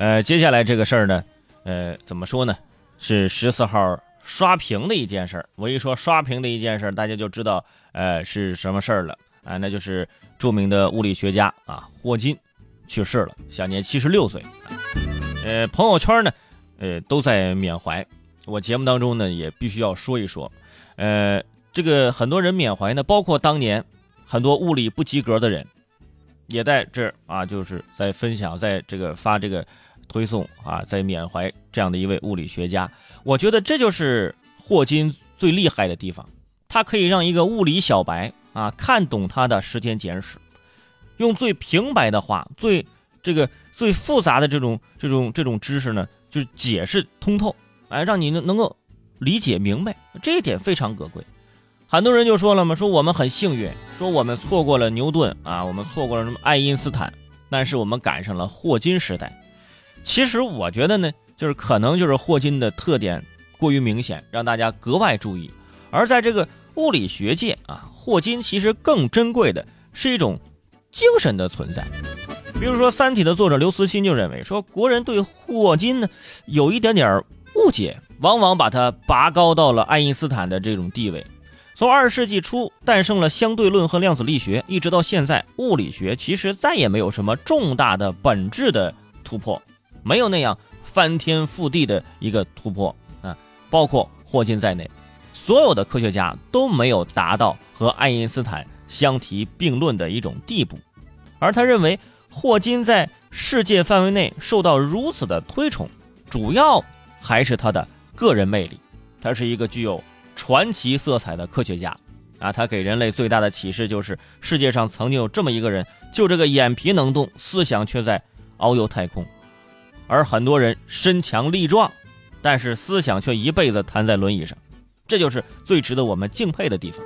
呃，接下来这个事儿呢，呃，怎么说呢？是十四号刷屏的一件事儿。我一说刷屏的一件事儿，大家就知道呃是什么事儿了啊，那就是著名的物理学家啊霍金去世了，享年七十六岁。呃，朋友圈呢，呃都在缅怀。我节目当中呢也必须要说一说，呃，这个很多人缅怀呢，包括当年很多物理不及格的人，也在这儿啊，就是在分享，在这个发这个推送啊，在缅怀这样的一位物理学家。我觉得这就是霍金最厉害的地方，他可以让一个物理小白啊看懂他的时间简史，用最平白的话，最这个最复杂的这种这种这种知识呢，就是解释通透。哎，让你能能够理解明白，这一点非常可贵。很多人就说了嘛，说我们很幸运，说我们错过了牛顿啊，我们错过了什么爱因斯坦，但是我们赶上了霍金时代。其实我觉得呢，就是可能就是霍金的特点过于明显，让大家格外注意。而在这个物理学界啊，霍金其实更珍贵的是一种精神的存在。比如说，《三体》的作者刘慈欣就认为说，国人对霍金呢有一点点。误解往往把他拔高到了爱因斯坦的这种地位。从二十世纪初诞生了相对论和量子力学，一直到现在，物理学其实再也没有什么重大的本质的突破，没有那样翻天覆地的一个突破啊！包括霍金在内，所有的科学家都没有达到和爱因斯坦相提并论的一种地步。而他认为，霍金在世界范围内受到如此的推崇，主要。还是他的个人魅力，他是一个具有传奇色彩的科学家啊！他给人类最大的启示就是，世界上曾经有这么一个人，就这个眼皮能动，思想却在遨游太空。而很多人身强力壮，但是思想却一辈子瘫在轮椅上，这就是最值得我们敬佩的地方。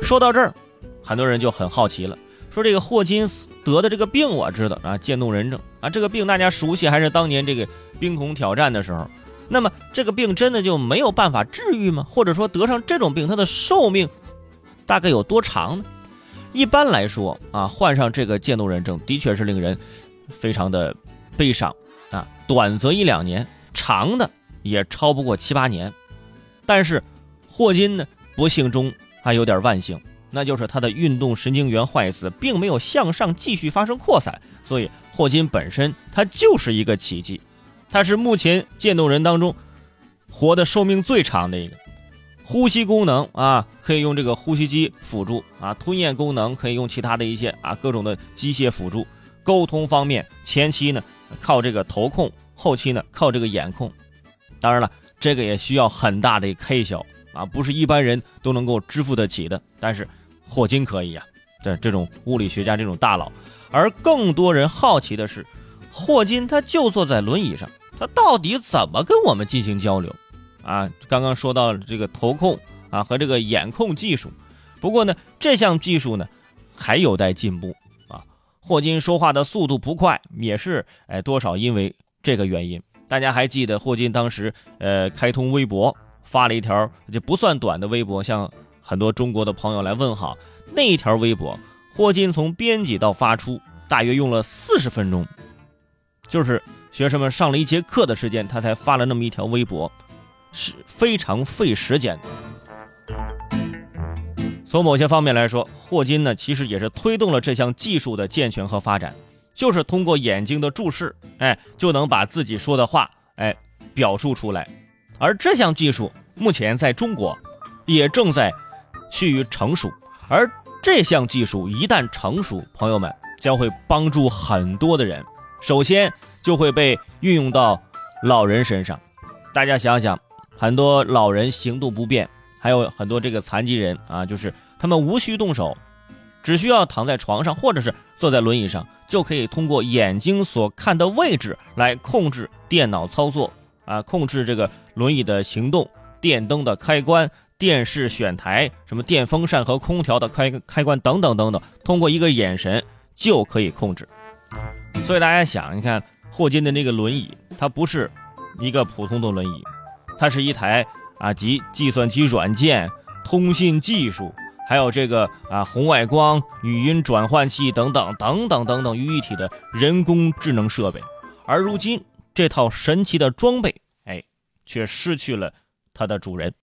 说到这儿，很多人就很好奇了，说这个霍金得的这个病我知道啊，渐冻人症啊，这个病大家熟悉，还是当年这个。冰桶挑战的时候，那么这个病真的就没有办法治愈吗？或者说得上这种病，它的寿命大概有多长呢？一般来说啊，患上这个渐冻人症的确是令人非常的悲伤啊，短则一两年，长的也超不过七八年。但是霍金呢，不幸中还有点万幸，那就是他的运动神经元坏死，并没有向上继续发生扩散，所以霍金本身他就是一个奇迹。他是目前渐冻人当中活的寿命最长的一个，呼吸功能啊可以用这个呼吸机辅助啊，吞咽功能可以用其他的一些啊各种的机械辅助，沟通方面前期呢靠这个头控，后期呢靠这个眼控，当然了，这个也需要很大的开销啊，不是一般人都能够支付得起的。但是霍金可以呀，这这种物理学家这种大佬，而更多人好奇的是，霍金他就坐在轮椅上。他到底怎么跟我们进行交流？啊，刚刚说到这个头控啊和这个眼控技术，不过呢，这项技术呢还有待进步。霍金说话的速度不快，也是哎多少因为这个原因。大家还记得霍金当时呃开通微博，发了一条就不算短的微博，向很多中国的朋友来问好。那一条微博，霍金从编辑到发出大约用了四十分钟，就是。学生们上了一节课的时间，他才发了那么一条微博，是非常费时间的。从某些方面来说，霍金呢其实也是推动了这项技术的健全和发展，就是通过眼睛的注视，哎，就能把自己说的话，哎，表述出来。而这项技术目前在中国也正在趋于成熟，而这项技术一旦成熟，朋友们将会帮助很多的人。首先。就会被运用到老人身上。大家想想，很多老人行动不便，还有很多这个残疾人啊，就是他们无需动手，只需要躺在床上或者是坐在轮椅上，就可以通过眼睛所看的位置来控制电脑操作啊，控制这个轮椅的行动、电灯的开关、电视选台、什么电风扇和空调的开开关等等等等，通过一个眼神就可以控制。所以大家想，你看。霍金的那个轮椅，它不是一个普通的轮椅，它是一台啊集计算机软件、通信技术，还有这个啊红外光、语音转换器等等等等等等于一体的人工智能设备。而如今这套神奇的装备，哎，却失去了它的主人。